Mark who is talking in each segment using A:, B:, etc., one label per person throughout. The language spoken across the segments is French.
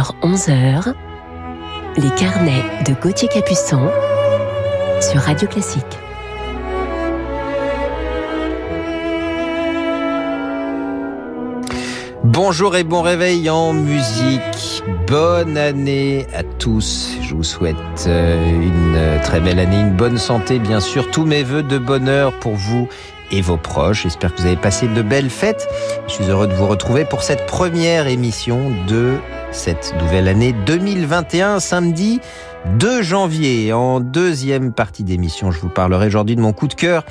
A: 10h, 11h, les carnets de Gauthier Capuçon sur Radio Classique.
B: Bonjour et bon réveil en musique. Bonne année à tous. Je vous souhaite euh, une très belle année, une bonne santé, bien sûr. Tous mes voeux de bonheur pour vous et vos proches. J'espère que vous avez passé de belles fêtes. Je suis heureux de vous retrouver pour cette première émission de cette nouvelle année 2021, samedi 2 janvier. En deuxième partie d'émission, je vous parlerai aujourd'hui de mon coup de cœur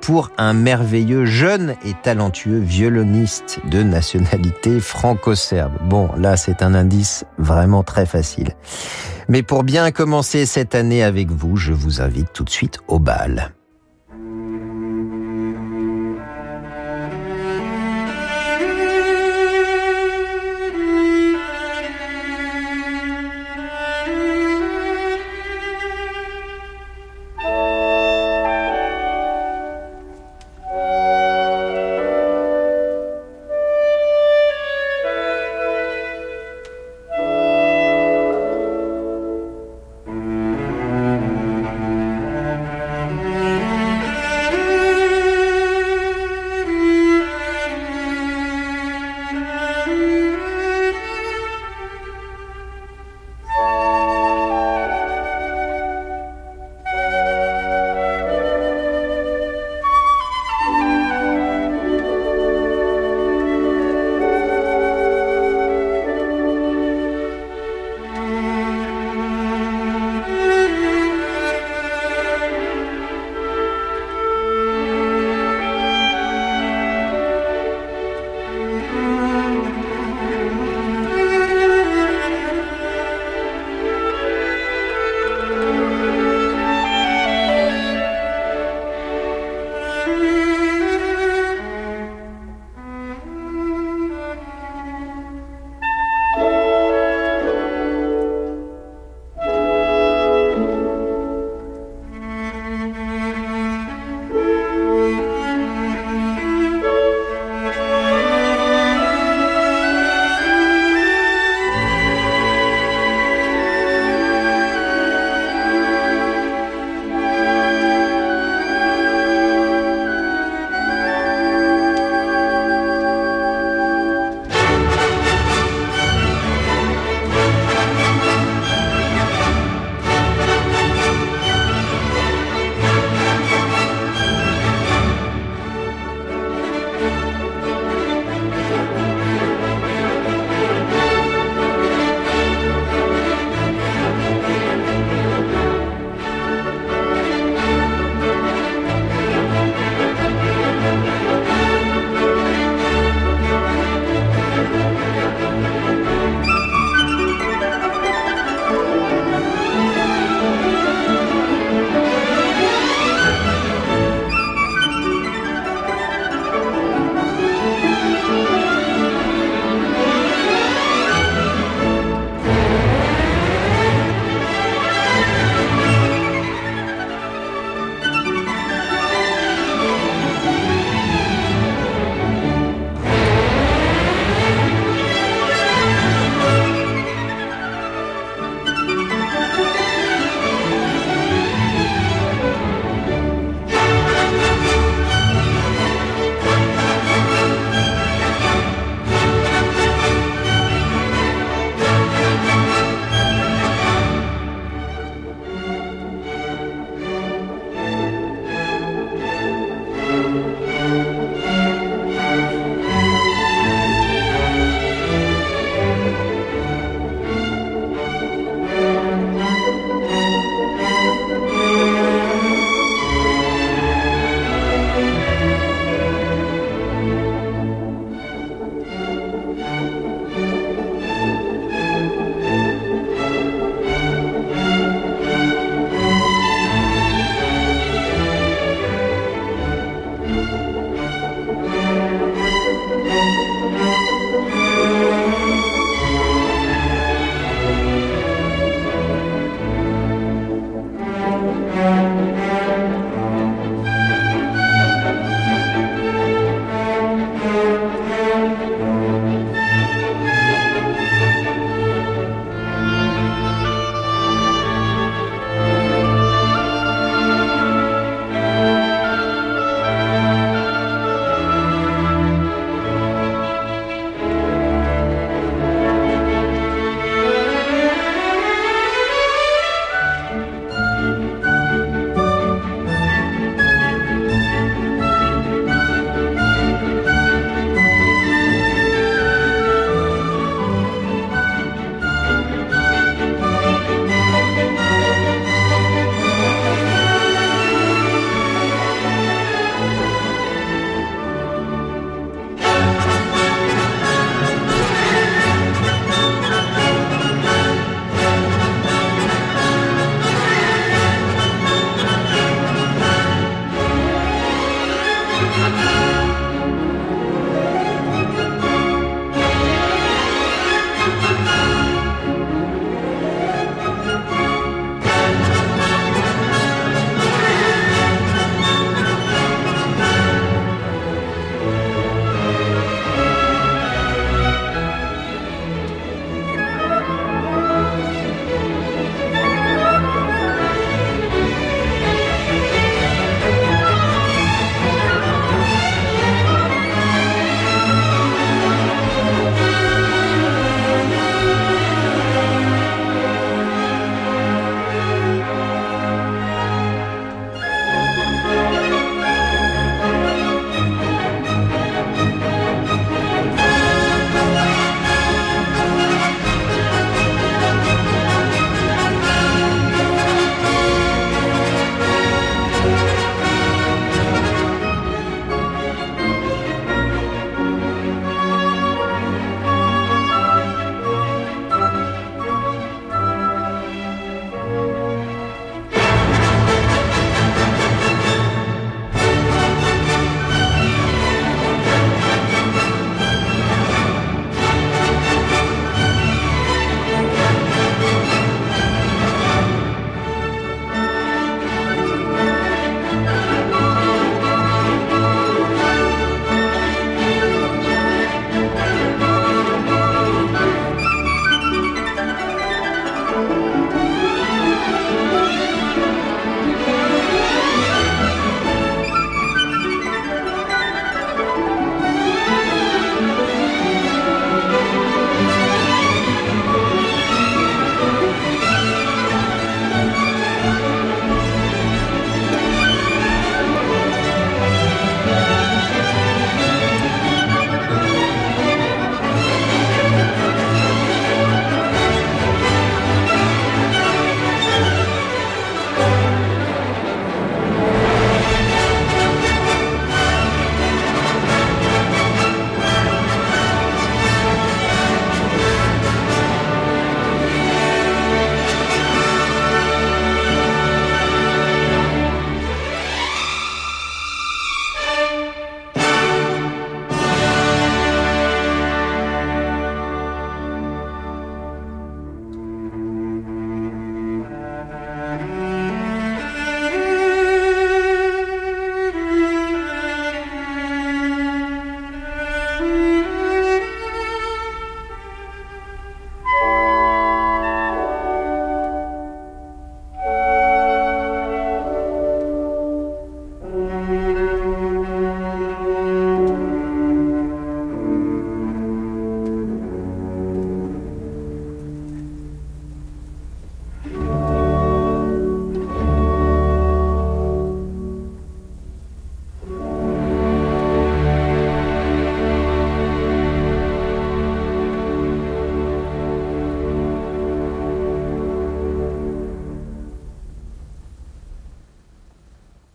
B: pour un merveilleux jeune et talentueux violoniste de nationalité franco-serbe. Bon, là, c'est un indice vraiment très facile. Mais pour bien commencer cette année avec vous, je vous invite tout de suite au bal.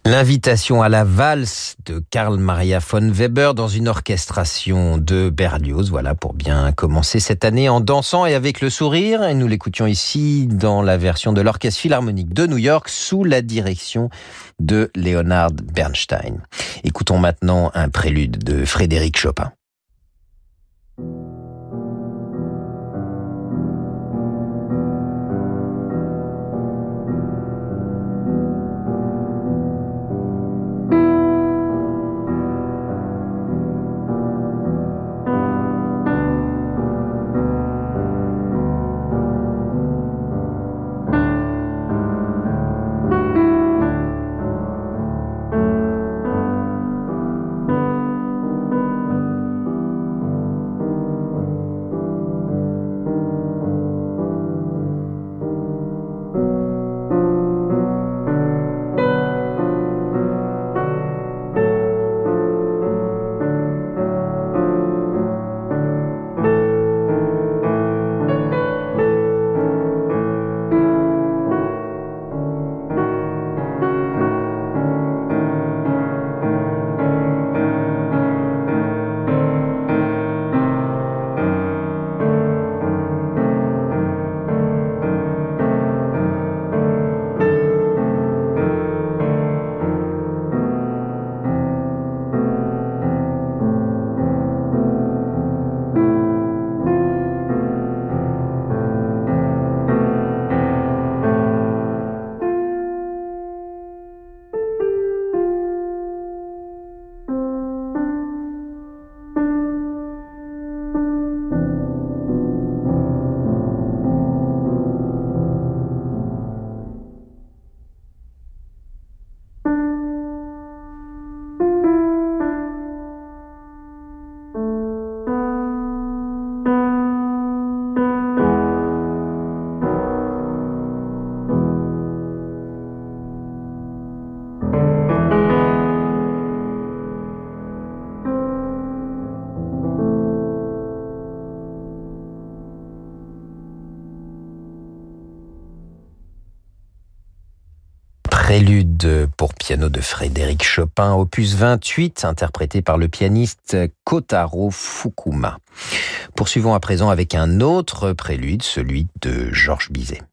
B: L'invitation à la valse de Karl Maria von Weber dans une orchestration de Berlioz. Voilà pour bien commencer cette année en dansant et avec le sourire. Et nous l'écoutions ici dans la version de l'Orchestre Philharmonique de New York sous la direction de Leonard Bernstein. Écoutons maintenant un prélude de Frédéric Chopin. Piano de Frédéric Chopin, opus 28, interprété par le pianiste Kotaro Fukuma. Poursuivons à présent avec un autre prélude, celui de Georges Bizet.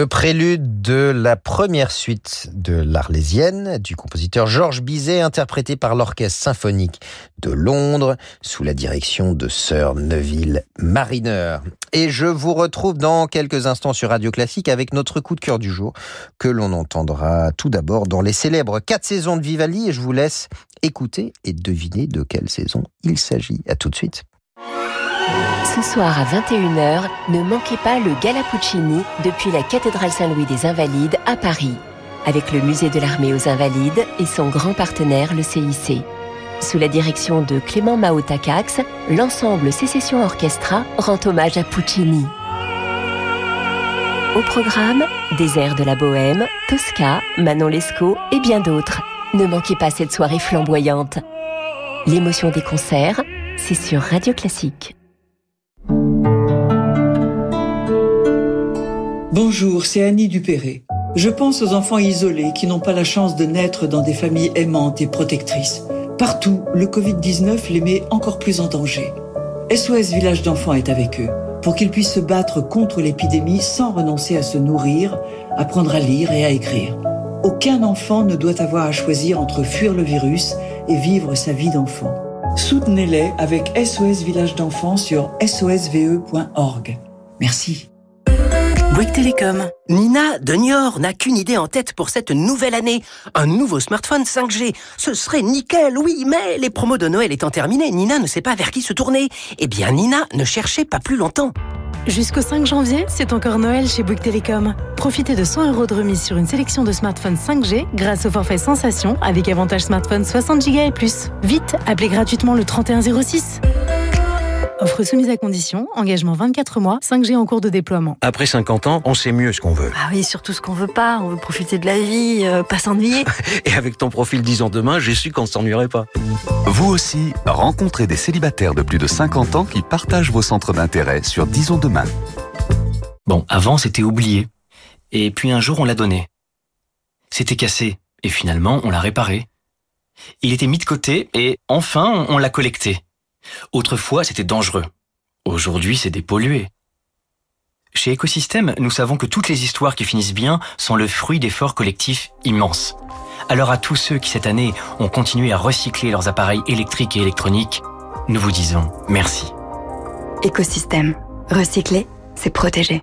B: Le prélude de la première suite de l'Arlésienne du compositeur Georges Bizet, interprété par l'Orchestre symphonique de Londres sous la direction de Sir Neville Mariner. Et je vous retrouve dans quelques instants sur Radio Classique avec notre coup de cœur du jour que l'on entendra tout d'abord dans les célèbres quatre saisons de Vivaldi et je vous laisse écouter et deviner de quelle saison il s'agit. À tout de suite.
A: Ce soir à 21h, ne manquez pas le Gala Puccini depuis la cathédrale Saint-Louis des Invalides à Paris, avec le musée de l'armée aux Invalides et son grand partenaire, le CIC. Sous la direction de Clément Mao-Takax, l'ensemble Sécession Orchestra rend hommage à Puccini. Au programme, des airs de la Bohème, Tosca, Manon Lescaut et bien d'autres. Ne manquez pas cette soirée flamboyante. L'émotion des concerts, c'est sur Radio Classique.
C: Bonjour, c'est Annie Dupéré. Je pense aux enfants isolés qui n'ont pas la chance de naître dans des familles aimantes et protectrices. Partout, le Covid-19 les met encore plus en danger. SOS Village d'enfants est avec eux pour qu'ils puissent se battre contre l'épidémie sans renoncer à se nourrir, apprendre à lire et à écrire. Aucun enfant ne doit avoir à choisir entre fuir le virus et vivre sa vie d'enfant. Soutenez-les avec SOS Village d'enfants sur sosve.org. Merci.
D: Bouygues Télécom. Nina de Niort n'a qu'une idée en tête pour cette nouvelle année. Un nouveau smartphone 5G. Ce serait nickel, oui, mais les promos de Noël étant terminées, Nina ne sait pas vers qui se tourner. Eh bien, Nina ne cherchait pas plus longtemps.
E: Jusqu'au 5 janvier, c'est encore Noël chez Bouygues Télécom. Profitez de 100 euros de remise sur une sélection de smartphones 5G grâce au forfait Sensation avec avantage smartphone 60 Go et plus. Vite, appelez gratuitement le 3106. Offre soumise à condition, engagement 24 mois, 5G en cours de déploiement.
F: Après 50 ans, on sait mieux ce qu'on veut.
G: Ah oui, surtout ce qu'on veut pas. On veut profiter de la vie, euh, pas s'ennuyer.
F: Et avec ton profil 10 ans demain, j'ai su qu'on ne s'ennuierait pas.
H: Vous aussi, rencontrez des célibataires de plus de 50 ans qui partagent vos centres d'intérêt sur Disons demain.
I: Bon, avant c'était oublié. Et puis un jour on l'a donné. C'était cassé. Et finalement on l'a réparé. Il était mis de côté et enfin on l'a collecté. Autrefois, c'était dangereux. Aujourd'hui, c'est dépollué. Chez Écosystème, nous savons que toutes les histoires qui finissent bien sont le fruit d'efforts collectifs immenses. Alors à tous ceux qui cette année ont continué à recycler leurs appareils électriques et électroniques, nous vous disons merci.
J: Écosystème. Recycler, c'est protéger.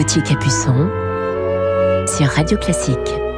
A: Gauthier Capuçon sur Radio Classique.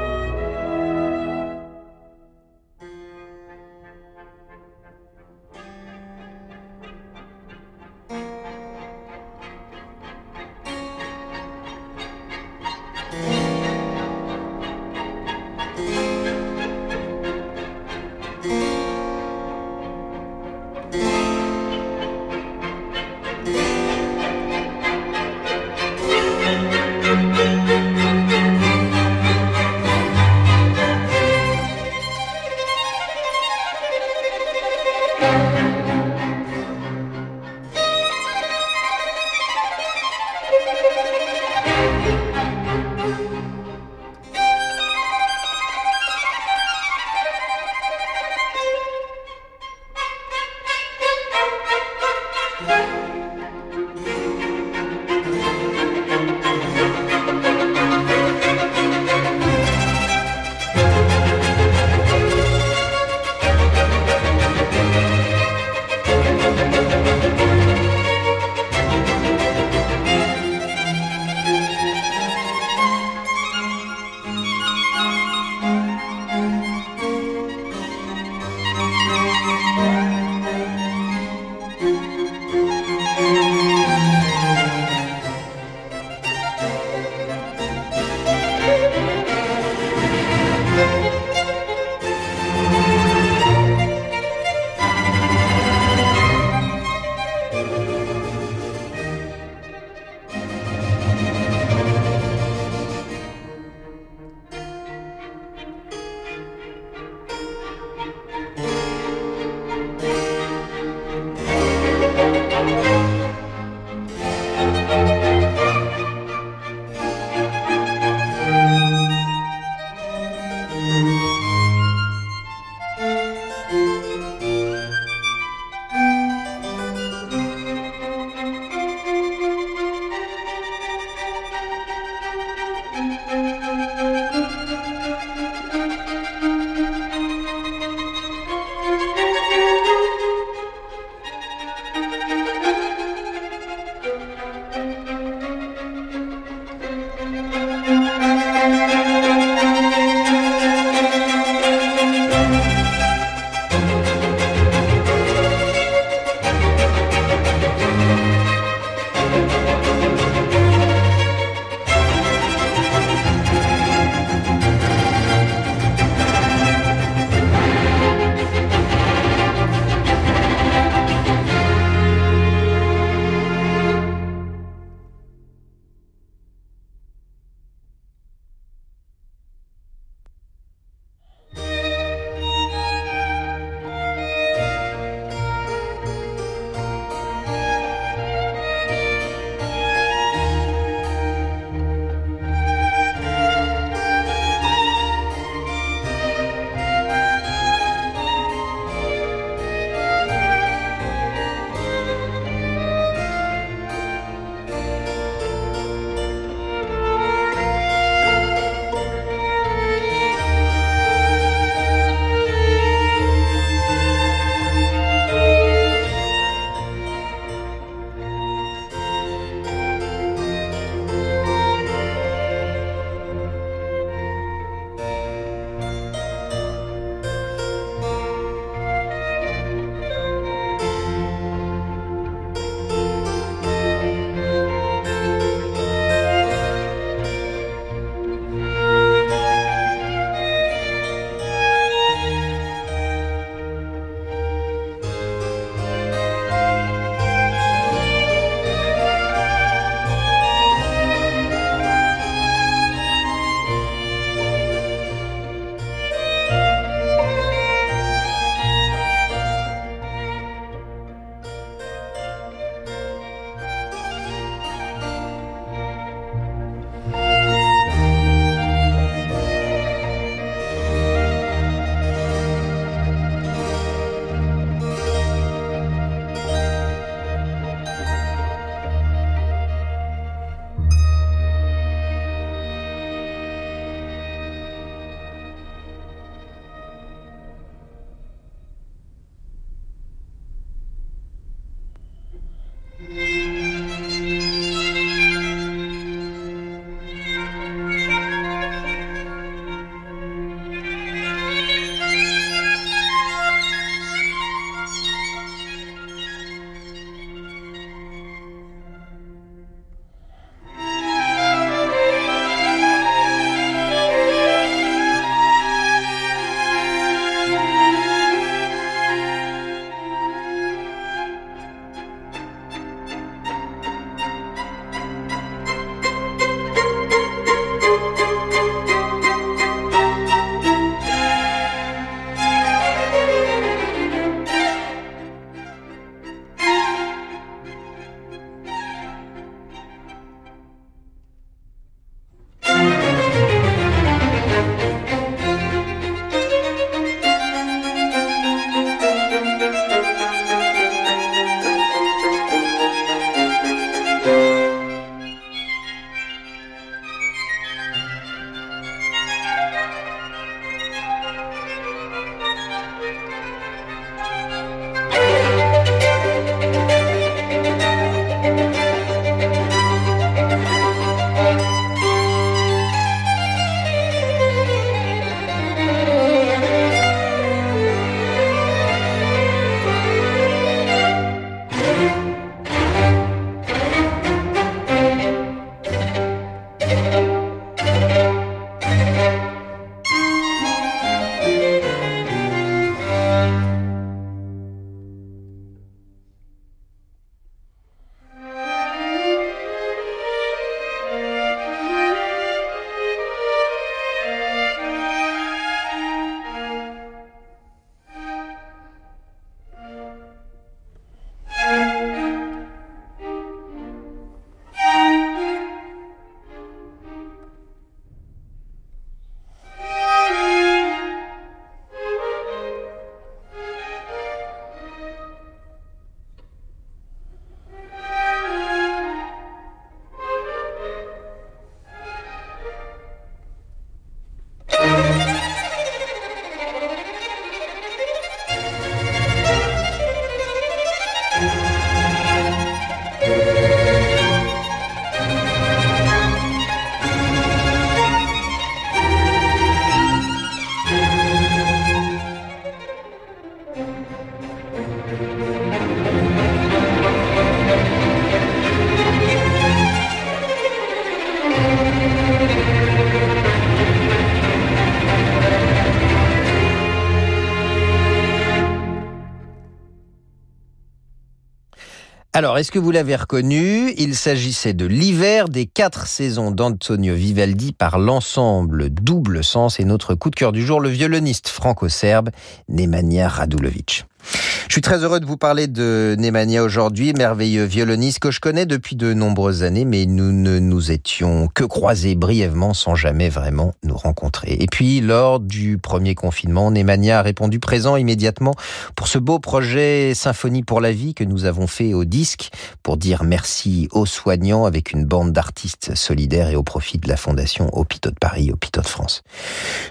B: Alors, est-ce que vous l'avez reconnu? Il s'agissait de l'hiver des quatre saisons d'Antonio Vivaldi par l'ensemble Double Sens et notre coup de cœur du jour, le violoniste franco-serbe Nemanja Radulovic. Je suis très heureux de vous parler de Nemanja aujourd'hui, merveilleux violoniste que je connais depuis de nombreuses années, mais nous ne nous étions que croisés brièvement sans jamais vraiment nous rencontrer. Et puis, lors du premier confinement, Nemanja a répondu présent immédiatement pour ce beau projet Symphonie pour la vie que nous avons fait au disque pour dire merci aux soignants avec une bande d'artistes solidaires et au profit de la fondation Hôpitaux de Paris, Hôpitaux de France.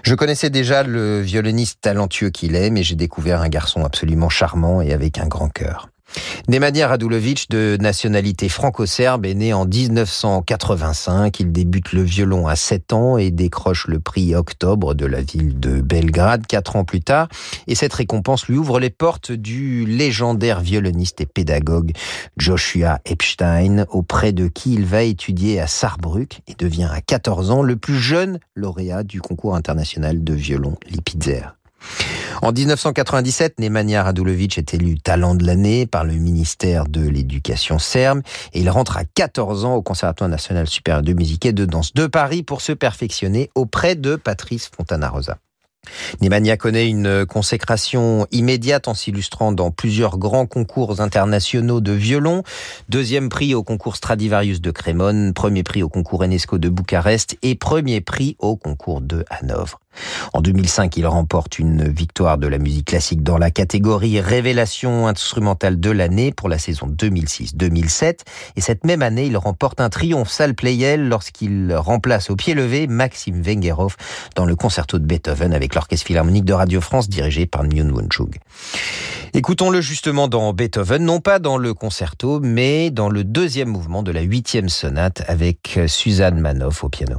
B: Je connaissais déjà le violoniste talentueux qu'il est, mais j'ai découvert un garçon absolument charmant et avec un grand cœur. Nemanja Radulovic, de nationalité franco-serbe, est né en 1985. Il débute le violon à 7 ans et décroche le prix Octobre de la ville de Belgrade 4 ans plus tard. Et cette récompense lui ouvre les portes du légendaire violoniste et pédagogue Joshua Epstein, auprès de qui il va étudier à Saarbrück et devient à 14 ans le plus jeune lauréat du concours international de violon Lipitzer. En 1997, Nemanja Radulovic est élu talent de l'année par le ministère de l'Éducation serbe et il rentre à 14 ans au Conservatoire national supérieur de musique et de danse de Paris pour se perfectionner auprès de Patrice Fontana-Rosa. Nemanja connaît une consécration immédiate en s'illustrant dans plusieurs grands concours internationaux de violon. Deuxième prix au concours Stradivarius de Crémone, premier prix au concours Enesco de Bucarest et premier prix au concours de Hanovre. En 2005, il remporte une victoire de la musique classique dans la catégorie Révélation instrumentale de l'année pour la saison 2006-2007. Et cette même année, il remporte un triomphe salle Playel lorsqu'il remplace au pied levé Maxime Vengerov dans le concerto de Beethoven avec l'Orchestre Philharmonique de Radio France dirigé par Myung Won Chug. Écoutons-le justement dans Beethoven, non pas dans le concerto, mais dans le deuxième mouvement de la huitième sonate avec Suzanne Manoff au piano.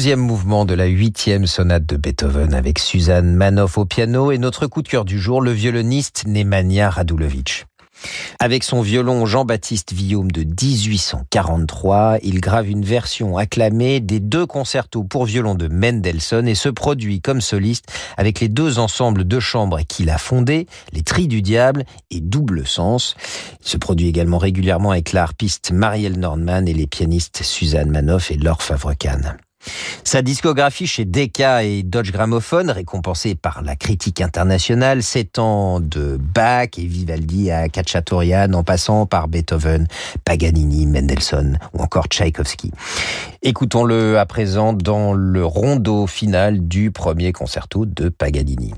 B: Deuxième mouvement de la huitième sonate de Beethoven avec Suzanne Manoff au piano et notre coup de cœur du jour, le violoniste Nemanja Radulovic. Avec son violon Jean-Baptiste Villaume de 1843, il grave une version acclamée des deux concertos pour violon de Mendelssohn et se produit comme soliste avec les deux ensembles de chambre qu'il a fondés, les Tris du Diable et Double Sens. Il se produit également régulièrement avec la Marielle Nordman et les pianistes Suzanne Manoff et Laure Favrecane. Sa discographie chez Decca et Dodge Gramophone, récompensée par la critique internationale, s'étend de Bach et Vivaldi à Cacciatorian en passant par Beethoven, Paganini, Mendelssohn ou encore Tchaïkovski. Écoutons-le à présent dans le rondeau final du premier concerto de Paganini.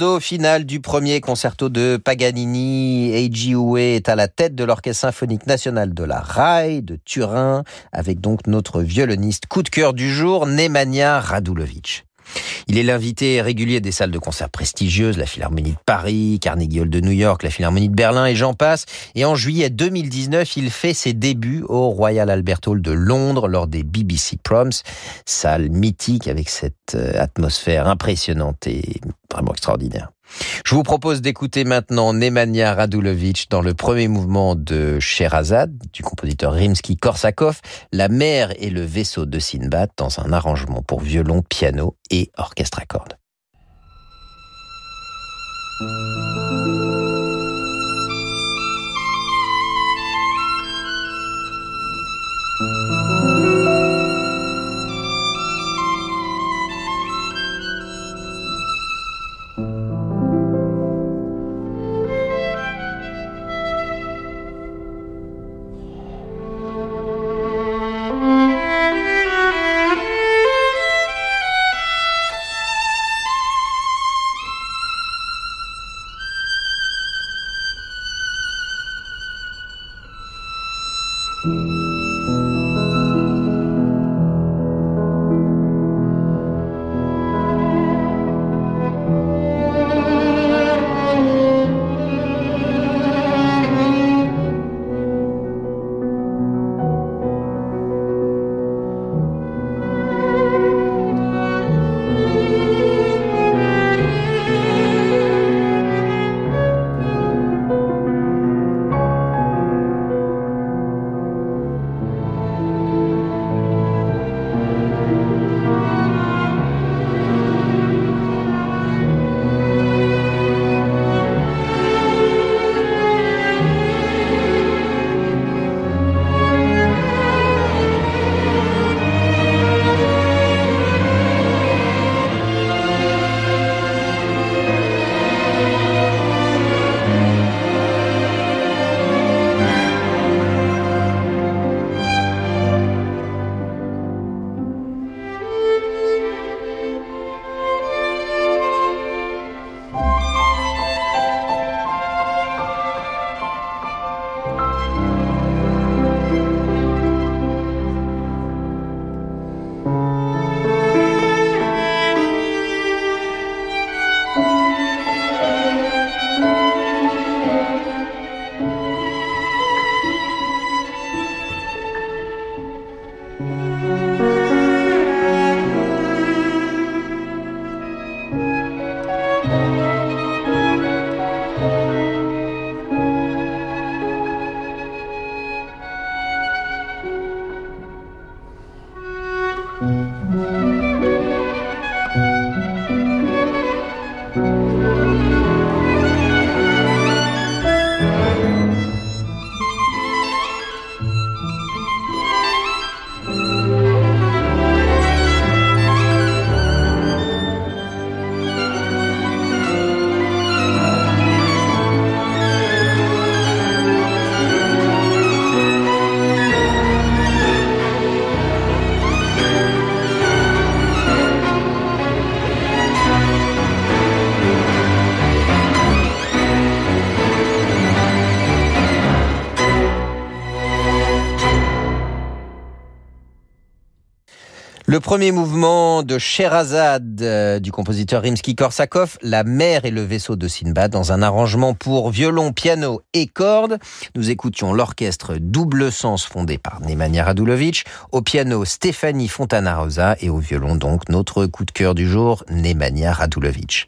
B: Rondeau final du premier concerto de Paganini, Eiji Uwe est à la tête de l'Orchestre symphonique national de la RAI de Turin, avec donc notre violoniste coup de cœur du jour, Nemanja Radulovic. Il est l'invité régulier des salles de concert prestigieuses, la Philharmonie de Paris, Carnegie Hall de New York, la Philharmonie de Berlin et j'en passe. Et en juillet 2019, il fait ses débuts au Royal Albert Hall de Londres lors des BBC Proms, salle mythique avec cette euh, atmosphère impressionnante et vraiment extraordinaire. Je vous propose d'écouter maintenant Nemanja Radulovic dans le premier mouvement de Sherazade du compositeur Rimsky-Korsakov, La mer et le vaisseau de Sinbad dans un arrangement pour violon, piano et orchestre à cordes. Le premier mouvement de Sherazade euh, du compositeur Rimsky-Korsakov, La mer et le vaisseau de Sinbad, dans un arrangement pour violon, piano et cordes. Nous écoutions l'orchestre Double Sens fondé par Nemanja Radulovic, au piano Stéphanie Fontana-Rosa et au violon donc notre coup de cœur du jour, Nemanja Radulovic.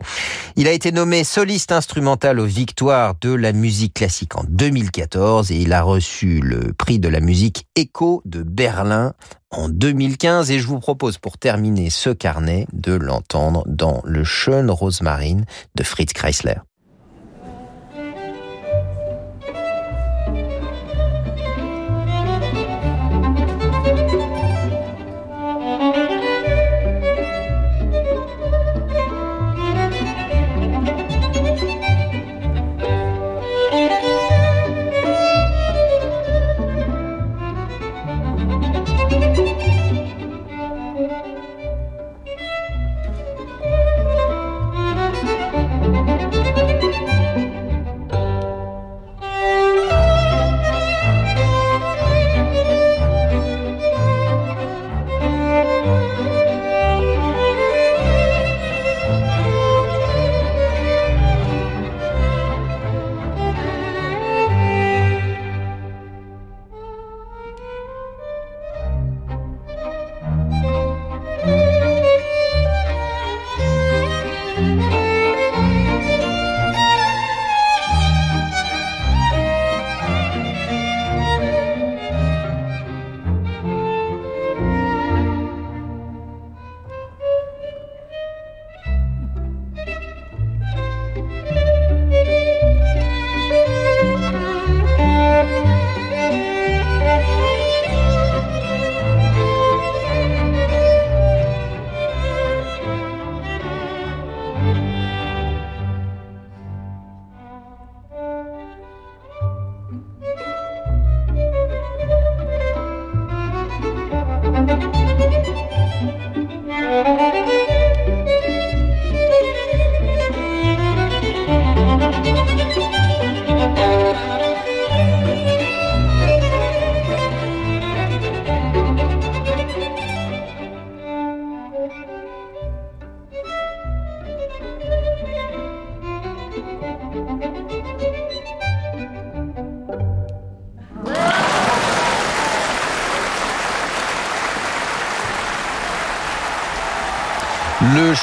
B: Il a été nommé soliste instrumental aux victoires de la musique classique en 2014 et il a reçu le prix de la musique Echo de Berlin en 2015 et je vous propose pour terminer ce carnet de l'entendre dans le Schön Rosmarine de Fritz Kreisler.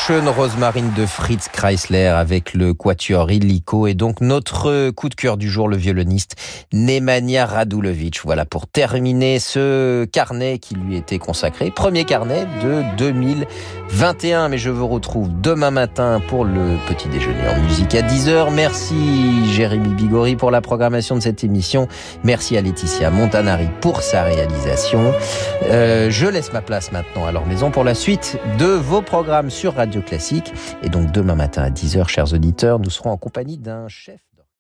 B: Schön Rosmarine de Fritz Kreisler avec le quatuor Illico et donc notre coup de cœur du jour, le violoniste Nemanja Radulovic. Voilà pour terminer ce carnet qui lui était consacré, premier carnet de 2021. Mais je vous retrouve demain matin pour le petit déjeuner en musique à 10h. Merci Jérémy Bigori pour la programmation de cette émission. Merci à Laetitia Montanari pour sa réalisation. Euh, je laisse ma place maintenant à leur maison pour la suite de vos programmes sur Classique. Et donc demain matin à 10h, chers auditeurs, nous serons en compagnie d'un chef